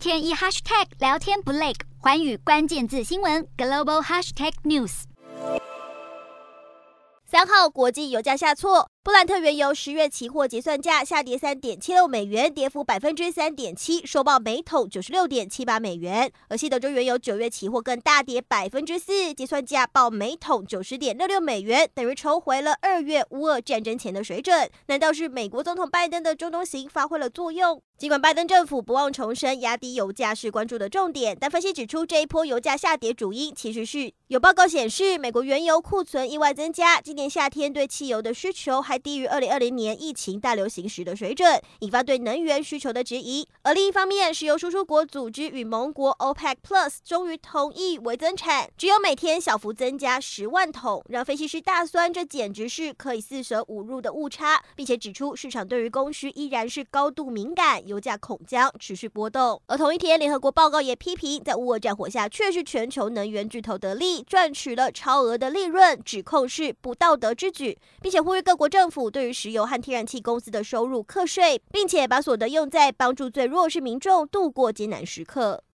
天一 hashtag 聊天不累，寰宇关键字新闻 global hashtag news。三号国际油价下挫。布兰特原油十月期货结算价下跌三点七六美元，跌幅百分之三点七，收报每桶九十六点七八美元。而西德州原油九月期货更大跌百分之四，结算价报每桶九十点六六美元，等于重回了二月乌俄战争前的水准。难道是美国总统拜登的中东行发挥了作用？尽管拜登政府不忘重申压低油价是关注的重点，但分析指出，这一波油价下跌主因其实是有报告显示，美国原油库存意外增加，今年夏天对汽油的需求还低于二零二零年疫情大流行时的水准，引发对能源需求的质疑。而另一方面，石油输出国组织与盟国 OPEC Plus 终于同意微增产，只有每天小幅增加十万桶，让分析师大酸，这简直是可以四舍五入的误差，并且指出市场对于供需依然是高度敏感，油价恐将持续波动。而同一天，联合国报告也批评，在乌俄战火下，却是全球能源巨头得利，赚取了超额的利润，指控是不道德之举，并且呼吁各国政政府。对于石油和天然气公司的收入课税，并且把所得用在帮助最弱势民众度过艰难时刻。